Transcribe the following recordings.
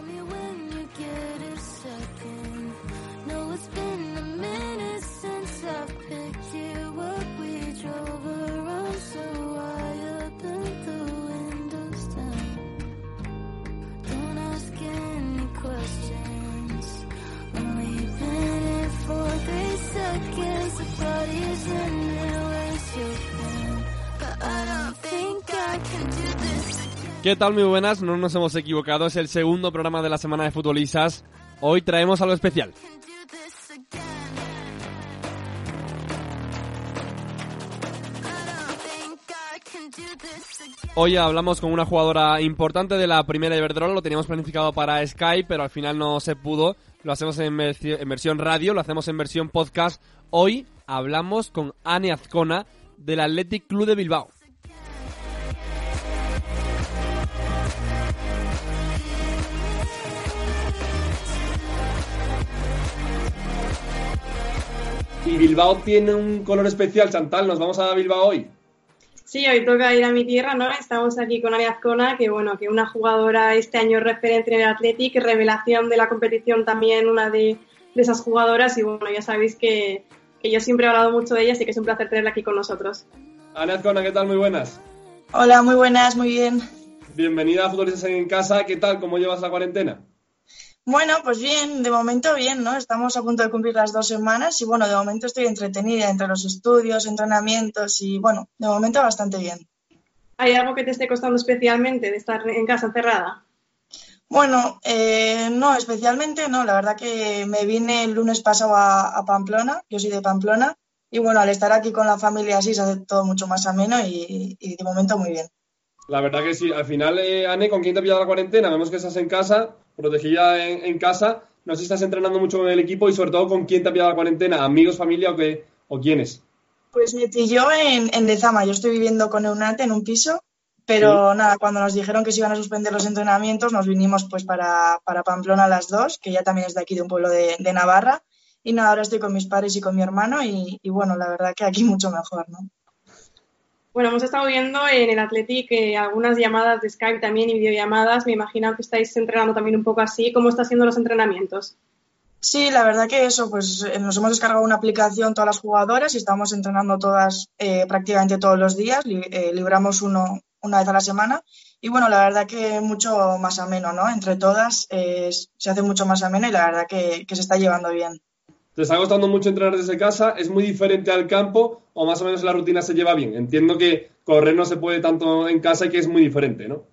only way. ¿Qué tal? Muy buenas, no nos hemos equivocado, es el segundo programa de la semana de futbolistas. Hoy traemos algo especial. Hoy hablamos con una jugadora importante de la primera Iberdrola, lo teníamos planificado para Skype, pero al final no se pudo. Lo hacemos en, versión radio, lo hacemos en versión podcast. Hoy hablamos con Anne Azcona del Athletic Club de Bilbao. Y Bilbao tiene un color especial, Chantal. ¿Nos vamos a Bilbao hoy? Sí, hoy toca ir a mi tierra, ¿no? Estamos aquí con Ariazcona, que bueno, que una jugadora este año referente en el Athletic, revelación de la competición también, una de, esas jugadoras. Y bueno, ya sabéis que, yo siempre he hablado mucho de ella, así que es un placer tenerla aquí con nosotros. Ariazcona, ¿qué tal? Muy buenas. Hola, muy buenas, muy bien. Bienvenida a Futbolistas en Casa. ¿Qué tal? ¿Cómo llevas la cuarentena? Bueno, pues bien, de momento bien, ¿no? Estamos a punto de cumplir las dos semanas y bueno, de momento estoy entretenida entre los estudios, entrenamientos y bueno, de momento bastante bien. ¿Hay algo que te esté costando especialmente de estar en casa encerrada? Bueno, eh, no, especialmente no. La verdad que me vine el lunes pasado a, Pamplona, yo soy de Pamplona, y bueno, al estar aquí con la familia así se hace todo mucho más ameno y, de momento muy bien. La verdad que sí. Al final, eh, Anne, ¿con quién te ha pillado la cuarentena? Vemos que estás en casa protegida en, casa. No sé si estás entrenando mucho con el equipo y sobre todo con quién te ha pillado la cuarentena, amigos, familia o, qué, o quiénes. Pues me pilló en, en Dezama. Yo estoy viviendo con Eunate en un piso, pero nada, cuando nos dijeron que se iban a suspender los entrenamientos, nos vinimos pues para, para Pamplona a las dos, que ya también es de aquí, de un pueblo de, Navarra. Y nada, ahora estoy con mis padres y con mi hermano y, y bueno, la verdad que aquí mucho mejor, ¿no? Bueno, hemos estado viendo en el Athletic eh, algunas llamadas de Skype también y videollamadas. Me imagino que estáis entrenando también un poco así. ¿Cómo están siendo los entrenamientos? Sí, la verdad que eso, pues eh, nos hemos descargado una aplicación todas las jugadoras y estamos entrenando todas eh, prácticamente todos los días. libramos uno una vez a la semana. Y bueno, la verdad que mucho más ameno, ¿no? Entre todas se hace mucho más ameno y la verdad que se está llevando bien. ¿Te está costando mucho entrenar desde casa? ¿Es muy diferente al campo o más o menos la rutina se lleva bien? Entiendo que correr no se puede tanto en casa y que es muy diferente, ¿no?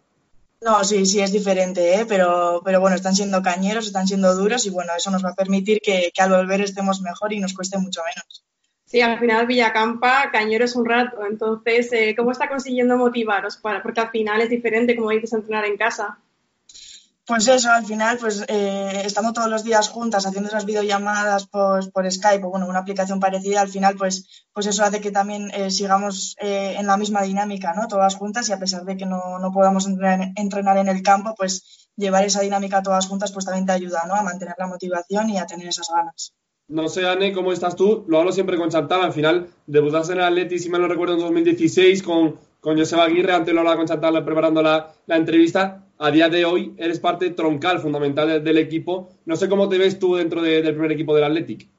No, sí, sí, es diferente, ¿eh? pero, pero bueno, están siendo cañeros, están siendo duros y bueno, eso nos va a permitir que, al volver estemos mejor y nos cueste mucho menos. Sí, al final Villacampa, cañero es un rato, entonces, eh, ¿cómo está consiguiendo motivaros? Para, porque al final es diferente, como dices, entrenar en casa. Pues eso, al final, pues eh, estando todos los días juntas, haciendo esas videollamadas por, Skype o bueno, una aplicación parecida, al final, pues, pues eso hace que también eh, sigamos eh, en la misma dinámica, ¿no? Todas juntas y a pesar de que no, no podamos entrenar, en el campo, pues llevar esa dinámica todas juntas, pues también te ayuda, ¿no? A mantener la motivación y a tener esas ganas. No sé, Anne, ¿cómo estás tú? Lo hablo siempre con Chantal. Al final, debutaste en el Atleti, si me lo recuerdo, en 2016 con, con Joseba Aguirre. Antes lo hablaba con Chantal preparando la, entrevista a día de hoy eres parte troncal, fundamental del, equipo. No sé cómo te ves tú dentro del primer equipo del Athletic.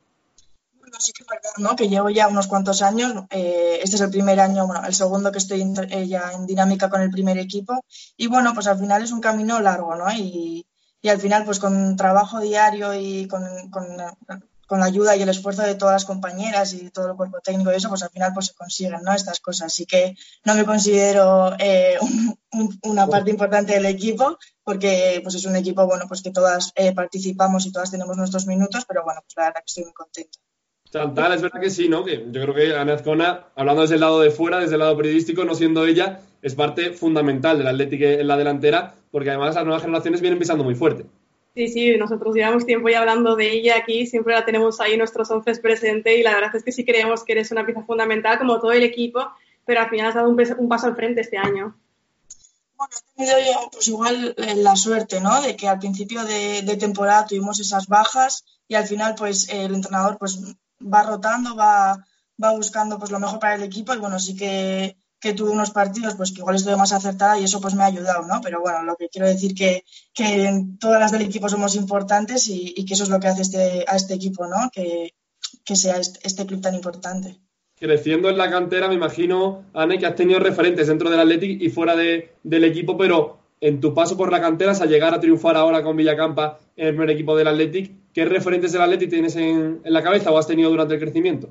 Bueno, sí que es verdad, ¿no? Que llevo ya unos cuantos años. Eh, este es el primer año, bueno, el segundo que estoy eh, ya en dinámica con el primer equipo. Y bueno, pues al final es un camino largo, ¿no? Y, al final, pues con trabajo diario y con la ayuda y el esfuerzo de todas las compañeras y todo el cuerpo técnico y eso, pues al final pues se consiguen ¿no? estas cosas. Así que no me considero eh, una parte importante del equipo porque pues es un equipo bueno pues que todas eh, participamos y todas tenemos nuestros minutos, pero bueno, pues la verdad que estoy muy contenta. Chantal, es verdad que sí, ¿no? Que yo creo que Ana Azcona, hablando desde el lado de fuera, desde el lado periodístico, no siendo ella, es parte fundamental del Atlético en la delantera, porque además las nuevas generaciones vienen pisando muy fuerte. Sí, sí, nosotros llevamos tiempo ya hablando de ella aquí, siempre la tenemos ahí nuestros once presente y la verdad es que sí creemos que eres una pieza fundamental como todo el equipo, pero al final has dado un, paso al frente este año. Bueno, tenido pues igual eh, la suerte, ¿no? De que al principio de, temporada tuvimos esas bajas y al final pues el entrenador pues va rotando, va, va buscando pues lo mejor para el equipo y bueno, sí que que tuve unos partidos pues que igual estuve más acertada y eso pues me ha ayudado, ¿no? Pero bueno, lo que quiero decir que, que todas las del equipo somos importantes y, que eso es lo que hace este, a este equipo, ¿no? Que, que sea este, este, club tan importante. Creciendo en la cantera, me imagino, Anne, que has tenido referentes dentro del Athletic y fuera de, del equipo, pero en tu paso por la cantera, a llegar a triunfar ahora con Villacampa en el primer equipo del Athletic, ¿qué referentes del Athletic tienes en, en la cabeza o has tenido durante el crecimiento?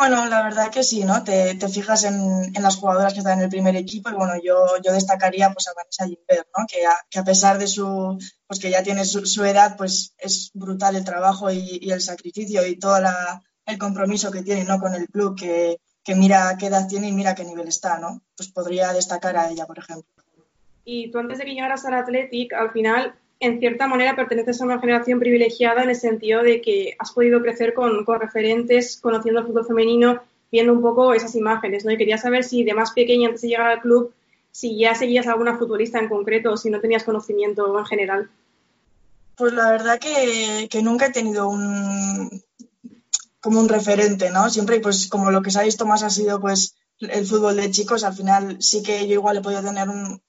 Bueno, la verdad que sí, ¿no? Te, fijas en, las jugadoras que están en el primer equipo y bueno, yo, yo destacaría pues a Vanessa Gilbert, ¿no? Que a, que a pesar de su, pues que ya tiene su, edad, pues es brutal el trabajo y, el sacrificio y todo el compromiso que tiene, ¿no? Con el club, que, que mira qué edad tiene y mira qué nivel está, ¿no? Pues podría destacar a ella, por ejemplo. Y tú antes de que llegaras al Athletic, al final en cierta manera perteneces a una generación privilegiada en el sentido de que has podido crecer con, referentes, conociendo el fútbol femenino, viendo un poco esas imágenes, ¿no? Y quería saber si de más pequeña, antes de llegar al club, si ya seguías a alguna futbolista en concreto o si no tenías conocimiento en general. Pues la verdad que, nunca he tenido un como un referente, ¿no? Siempre, pues como lo que se ha visto más ha sido pues el fútbol de chicos, al final sí que yo igual he podido tener un,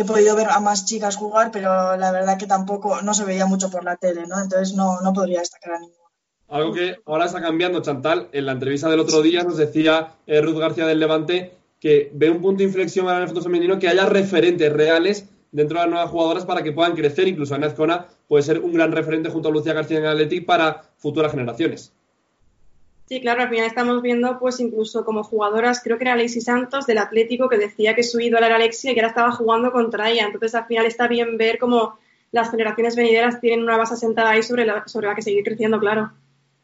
he podido ver a más chicas jugar, pero la verdad que tampoco no se veía mucho por la tele, ¿no? Entonces no, no podría destacar a ninguna. Algo que ahora está cambiando, Chantal, en la entrevista del otro día nos decía eh, Ruth García del Levante que ve un punto de inflexión en el fútbol femenino que haya referentes reales dentro de las nuevas jugadoras para que puedan crecer. Incluso Ana Azcona puede ser un gran referente junto a Lucía García en Athletic para futuras generaciones. Sí, claro, al final estamos viendo pues incluso como jugadoras, creo que era Alexis Santos del Atlético que decía que su ídola era Alexia y que ahora estaba jugando contra ella. Entonces al final está bien ver cómo las generaciones venideras tienen una base asentada ahí sobre la, sobre la que seguir creciendo, claro.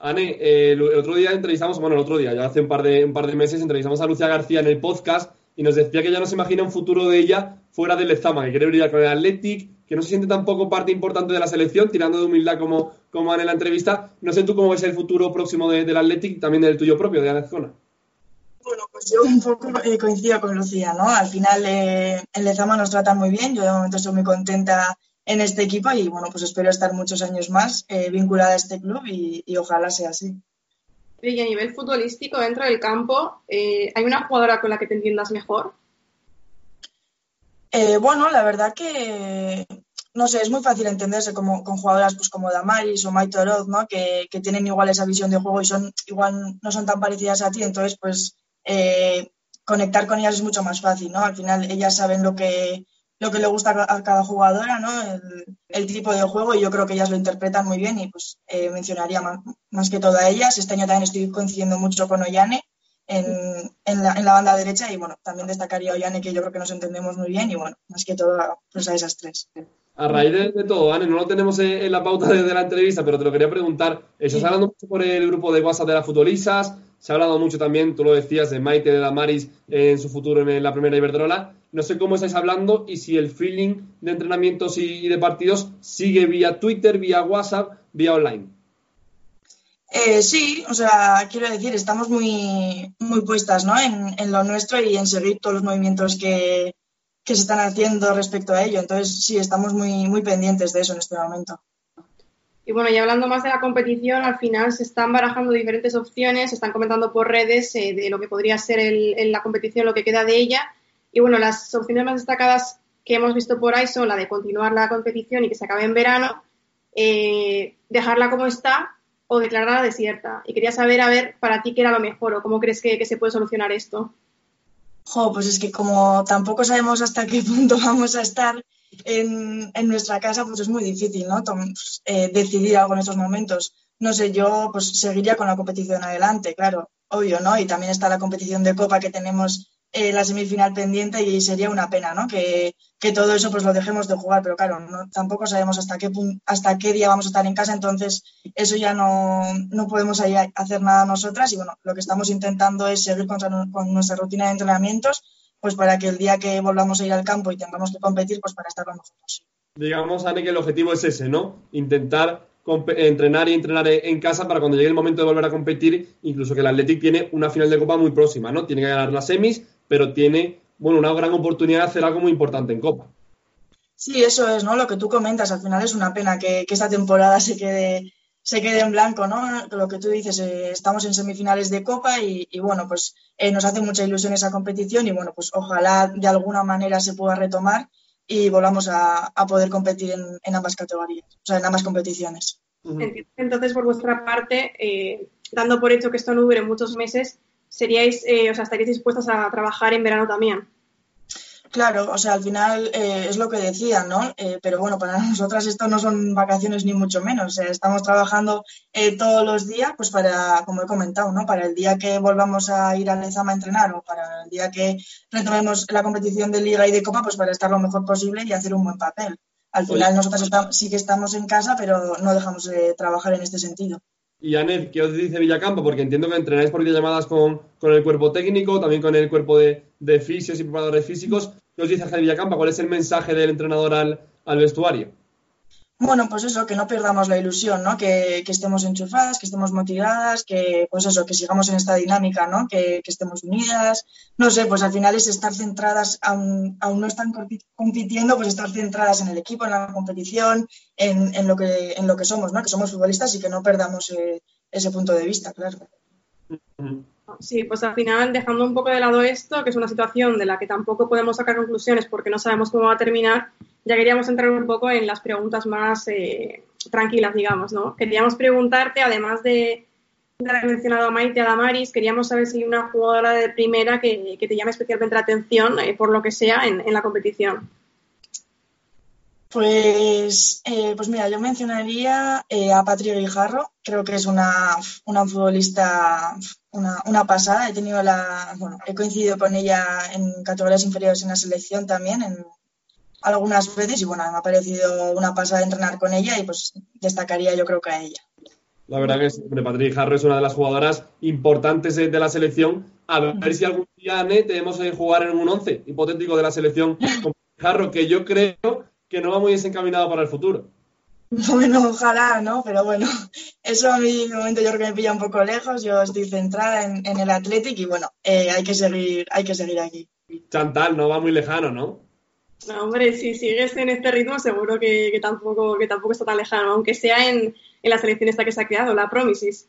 Ane, eh, el otro día entrevistamos, bueno, el otro día, ya hace un par de, un par de meses, entrevistamos a Lucía García en el podcast y nos decía que ya no se imagina un futuro de ella fuera del Lezama, que quiere brillar con el Athletic, que no se siente tampoco parte importante de la selección, tirando de humildad como, como en la entrevista. No sé tú cómo ves el futuro próximo del Athletic, también del tuyo propio, de Anezcona. Bueno, pues yo un poco eh, coincido con Lucía, ¿no? Al final eh, Lezama nos tratan muy bien, yo de momento estoy muy contenta en este equipo y bueno, pues espero estar muchos años más eh, vinculada a este club y, ojalá sea así. Y a nivel futbolístico, dentro del campo, ¿hay una jugadora con la que te entiendas mejor? bueno, la verdad que no sé, es muy fácil entenderse como, con jugadoras pues, como Damaris o Maite Oroz, ¿no? Que, que, tienen igual esa visión de juego y son igual no son tan parecidas a ti, entonces pues eh, conectar con ellas es mucho más fácil, ¿no? Al final ellas saben lo que, lo que le gusta a cada jugadora, ¿no? El, tipo de juego y yo creo que ellas lo interpretan muy bien y pues eh, mencionaría más, que todo a ellas. Este año también estoy coincidiendo mucho con Ollane en, en, la, banda derecha y bueno, también destacaría Ollane que yo creo que nos entendemos muy bien y bueno, más que todo pues a esas tres a raíz de, todo, Anne, no lo tenemos en, la pauta de, la entrevista, pero te lo quería preguntar. Estás hablando mucho por el grupo de WhatsApp de las futbolistas, se ha hablado mucho también, tú lo decías, de Maite de Damaris en su futuro en la primera Iberdrola. No sé cómo estáis hablando y si el feeling de entrenamientos y, de partidos sigue vía Twitter, vía WhatsApp, vía online. Eh, sí, o sea, quiero decir, estamos muy, muy puestas ¿no? en, en, lo nuestro y en seguir todos los movimientos que, que se están haciendo respecto a ello. Entonces, sí, estamos muy, muy pendientes de eso en este momento. Y bueno, y hablando más de la competición, al final se están barajando diferentes opciones, se están comentando por redes eh, de lo que podría ser la competición, lo que queda de ella. Y bueno, las opciones más destacadas que hemos visto por ahí son la de continuar la competición y que se acabe en verano, eh, dejarla como está o declararla desierta. Y quería saber, a ver, para ti qué era lo mejor o cómo crees que se puede solucionar esto. Jo, pues es que como tampoco sabemos hasta qué punto vamos a estar en, en nuestra casa, pues es muy difícil, ¿no? Pues, eh, decidir algo en estos momentos. No sé, yo pues seguiría con la competición adelante, claro, obvio, ¿no? Y también está la competición de Copa que tenemos eh, la semifinal pendiente y sería una pena, ¿no? Que, todo eso pues lo dejemos de jugar, pero claro, no, tampoco sabemos hasta qué hasta qué día vamos a estar en casa, entonces eso ya no, no podemos ahí hacer nada nosotras y bueno, lo que estamos intentando es seguir con, con nuestra rutina de entrenamientos, pues para que el día que volvamos a ir al campo y tengamos que competir, pues para estar lo mejor. Digamos, Anne, que el objetivo es ese, ¿no? Intentar entrenar y entrenar en casa para cuando llegue el momento de volver a competir, incluso que el Athletic tiene una final de Copa muy próxima, ¿no? Tiene que ganar las semis, pero tiene, bueno, una gran oportunidad de hacer algo muy importante en Copa. Sí, eso es, ¿no? Lo que tú comentas, al final es una pena que, esta temporada se quede se quede en blanco, ¿no? Lo que tú dices, eh, estamos en semifinales de Copa y, bueno, pues eh, nos hace mucha ilusión esa competición y bueno, pues ojalá de alguna manera se pueda retomar y volvamos a, poder competir en, ambas categorías, o sea, en ambas competiciones. Entonces, por vuestra parte, eh, dando por hecho que esto no dure muchos meses, seríais, o sea, estaríais dispuestas a trabajar en verano también. Claro, o sea, al final eh, es lo que decían, ¿no? Eh, pero bueno, para nosotras esto no son vacaciones ni mucho menos. O sea, estamos trabajando eh, todos los días, pues para, como he comentado, ¿no? Para el día que volvamos a ir a Lezama a entrenar o para el día que retomemos la competición de Liga y de Copa, pues para estar lo mejor posible y hacer un buen papel. Al final nosotras sí que estamos en casa, pero no dejamos de trabajar en este sentido. Y Anet, ¿qué os dice Villacampo? Porque entiendo que entrenáis por videollamadas con, con el cuerpo técnico, también con el cuerpo de, de fisios y preparadores físicos. ¿Qué os dice Ángel Villacampa? ¿Cuál es el mensaje del entrenador al, al vestuario? Bueno, pues eso, que no perdamos la ilusión, ¿no? Que, que, estemos enchufadas, que estemos motivadas, que pues eso, que sigamos en esta dinámica, ¿no? Que, que estemos unidas. No sé, pues al final es estar centradas, aún, no están compitiendo, pues estar centradas en el equipo, en la competición, en, en, lo, que, en lo que somos, ¿no? Que somos futbolistas y que no perdamos eh, ese punto de vista, claro. Sí, pues al final, dejando un poco de lado esto, que es una situación de la que tampoco podemos sacar conclusiones porque no sabemos cómo va a terminar, ya queríamos entrar un poco en las preguntas más eh, tranquilas, digamos, ¿no? Queríamos preguntarte, además de, haber mencionado a Maite a Damaris, queríamos saber si hay una jugadora de primera que, te llame especialmente la atención, eh, por lo que sea, en, la competición. Pues, eh, pues mira, yo mencionaría a Patria Guijarro, creo que es una, una futbolista una, pasada. He tenido la, bueno, he coincidido con ella en categorías inferiores en la selección también, en algunas veces, y bueno, me ha parecido una pasada entrenar con ella y pues destacaría yo creo que a ella. La verdad que es, Patrick Jarro es una de las jugadoras importantes de la selección. A ver si algún día, Ne, tenemos que jugar en un once hipotético de la selección con Jarro, que yo creo que no va muy desencaminado para el futuro. Bueno, ojalá, ¿no? Pero bueno, eso a mí de momento yo creo que me pilla un poco lejos. Yo estoy centrada en, el Athletic y bueno, eh, hay que seguir, hay que seguir aquí. Chantal, no va muy lejano, ¿no? No, hombre, si sigues en este ritmo seguro que, tampoco, que tampoco está tan lejano, aunque sea en, la selección esta que se ha creado, la Promises.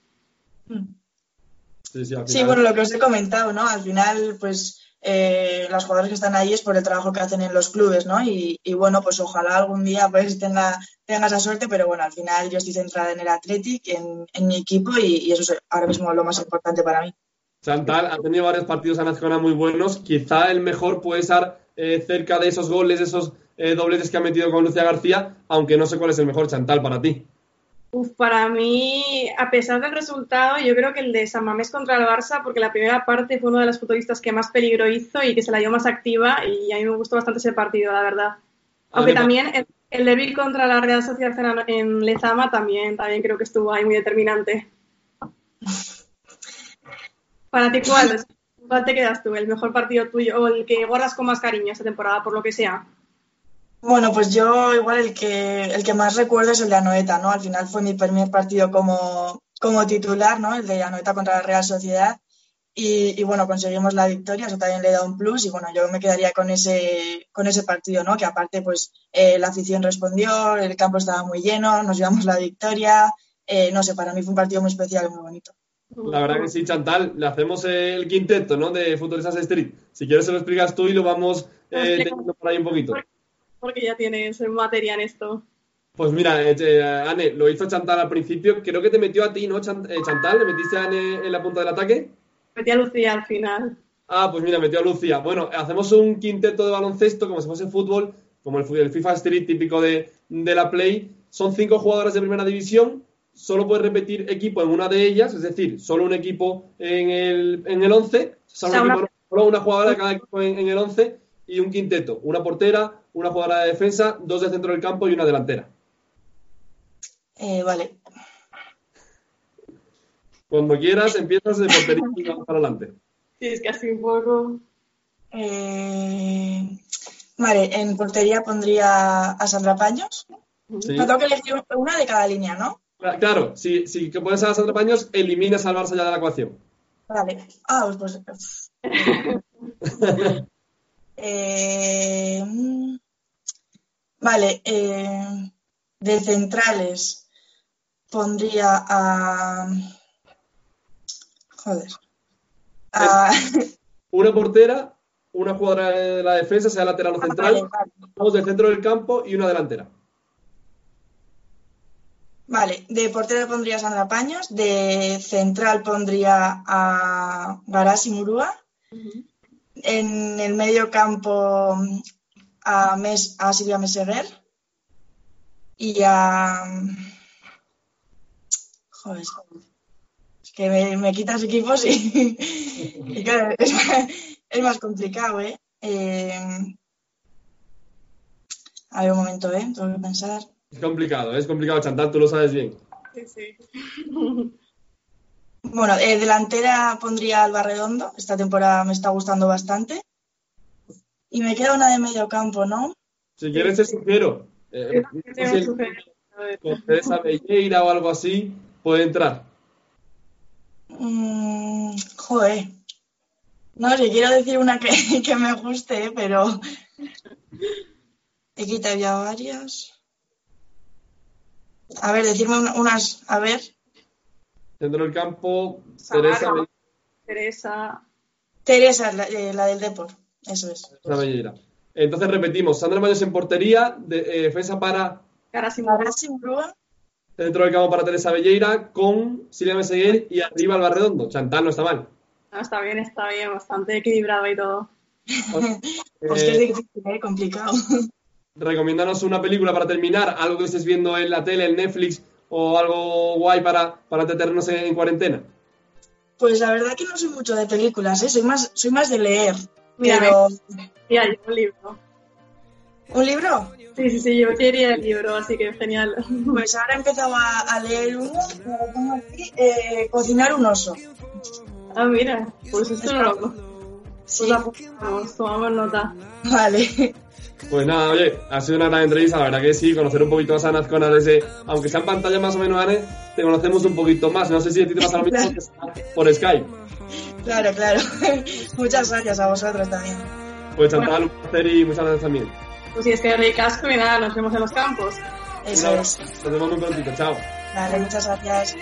Sí, sí, bueno, lo que os he comentado, ¿no? Al final, pues eh, las jugadoras que están ahí es por el trabajo que hacen en los clubes, ¿no? Y, bueno, pues ojalá algún día pues tenga, tenga esa suerte, pero bueno, al final yo estoy centrada en el Athletic, en, mi equipo y, eso es ahora mismo lo más importante para mí. Chantal ha tenido varios partidos a Nacional muy buenos, quizá el mejor puede estar eh, cerca de esos goles, esos eh, dobletes que ha metido con Lucía García, aunque no sé cuál es el mejor Chantal para ti. Uf, para mí, a pesar del resultado, yo creo que el de San Mamés contra el Barça, porque la primera parte fue uno de los futbolistas que más peligro hizo y que se la dio más activa, y a mí me gustó bastante ese partido, la verdad. Aunque también el, el débil contra la Real Sociedad en Lezama también, también creo que estuvo ahí muy determinante. Para ti, ¿cuál, ¿cuál te quedas tú? ¿El mejor partido tuyo o el que guardas con más cariño esta temporada, por lo que sea? Bueno, pues yo igual el que, el que más recuerdo es el de Anoeta, ¿no? Al final fue mi primer partido como, como titular, ¿no? El de Anoeta contra la Real Sociedad. Y, bueno, conseguimos la victoria, eso también le da un plus y bueno, yo me quedaría con ese, con ese partido, ¿no? Que aparte, pues eh, la afición respondió, el campo estaba muy lleno, nos llevamos la victoria, eh, no sé, para mí fue un partido muy especial y muy bonito. La verdad que sí, Chantal, le hacemos el quinteto, ¿no? De Futuristas Street. Si quieres se lo explicas tú y lo vamos eh, teniendo por ahí un poquito porque ya tienes materia en esto. Pues mira, eh, eh, Anne, lo hizo Chantal al principio. Creo que te metió a ti, ¿no, eh, Chantal? ¿Le metiste a Anne en la punta del ataque? Metí a Lucía al final. Ah, pues mira, metió a Lucía. Bueno, hacemos un quinteto de baloncesto como si fuese fútbol, como el, FIFA Street típico de, la Play. Son cinco jugadoras de primera división. Solo puedes repetir equipo en una de ellas, es decir, solo un equipo en el, en el 11. Solo, una... jugadora de cada equipo en, en el 11 y un quinteto. Una portera, una jugadora de defensa, dos de centro del campo y una delantera. Eh, vale. Cuando quieras, empiezas de portería y vamos para adelante. Sí, es que así un poco. Eh, vale, en portería pondría a Sandra Paños. Sí. tengo que elegir una de cada línea, ¿no? Claro, si, si pones a Sandra Paños, eliminas al Barça ya de la ecuación. Vale. Ah, pues. pues eh, Vale, eh, de centrales pondría a. Joder. A... Una portera, una jugadora de la defensa, sea lateral o Ah, central, vale, vale. dos del centro del campo y una delantera. Vale, de portero pondría a Sandra Paños, de central pondría a Garasi Murúa, en el medio campo a, Mes, a Silvia Meseguer y a... Joder, es que me, me quitas equipos y, y claro, es, es más complicado, ¿eh? Eh, A ver, un momento, ¿eh? Tengo que pensar. Es complicado, es complicado, Chantal, tú lo sabes bien. Sí, sí. Bueno, eh, delantera pondría Alba Redondo. Esta temporada me está gustando bastante. Y me queda una de medio campo, ¿no? Si quieres te sugiero. eh, si Teresa Belleira o algo así puede entrar. Mm, joder. No sé, quiero decir una que, que me guste, pero he quitado ya varias. A ver, decirme una- unas, a ver. Centro del campo, Samara. Teresa Teresa. Teresa, la, eh, la del Depor, eso es. Teresa Belleira. Entonces repetimos, Sandra Maños en portería, de, eh, defensa para Murúa, centro del campo para Teresa Belleira, con Silvia Meseguer y arriba Alba Redondo. Chantal no está mal. No, está bien, está bien, bastante equilibrado y todo. Pues que es difícil, ¿eh? complicado. recomiéndanos una película para terminar, algo que estés viendo en la tele, en Netflix o algo guay para, para entretenernos en, en cuarentena. Pues la verdad que no soy mucho de películas, ¿eh? soy más, soy más de leer. Mira, Pero, Mira, yo un libro. ¿un libro? Sí, sí, sí, yo quería el libro, así que genial. Pues ahora he empezado a, a leer uno, me lo pongo aquí, eh, Cocinar un oso. Ah, mira, pues esto no lo Sí, Pues apuntamos, tomamos nota. vale. Pues nada, oye, ha sido una gran entrevista, la verdad que sí, conocer un poquito más a Nazcona desde, aunque sea en pantalla más o menos, Anne, te conocemos un poquito más. No sé si a ti te pasa lo mismo por Skype. Claro, claro. Muchas gracias a vosotros también. Pues Chantal, un placer y muchas gracias también. Pues si es que ricasco y nada, nos vemos en los campos. Eso es. Nos vemos muy prontito, chao. Vale, muchas gracias.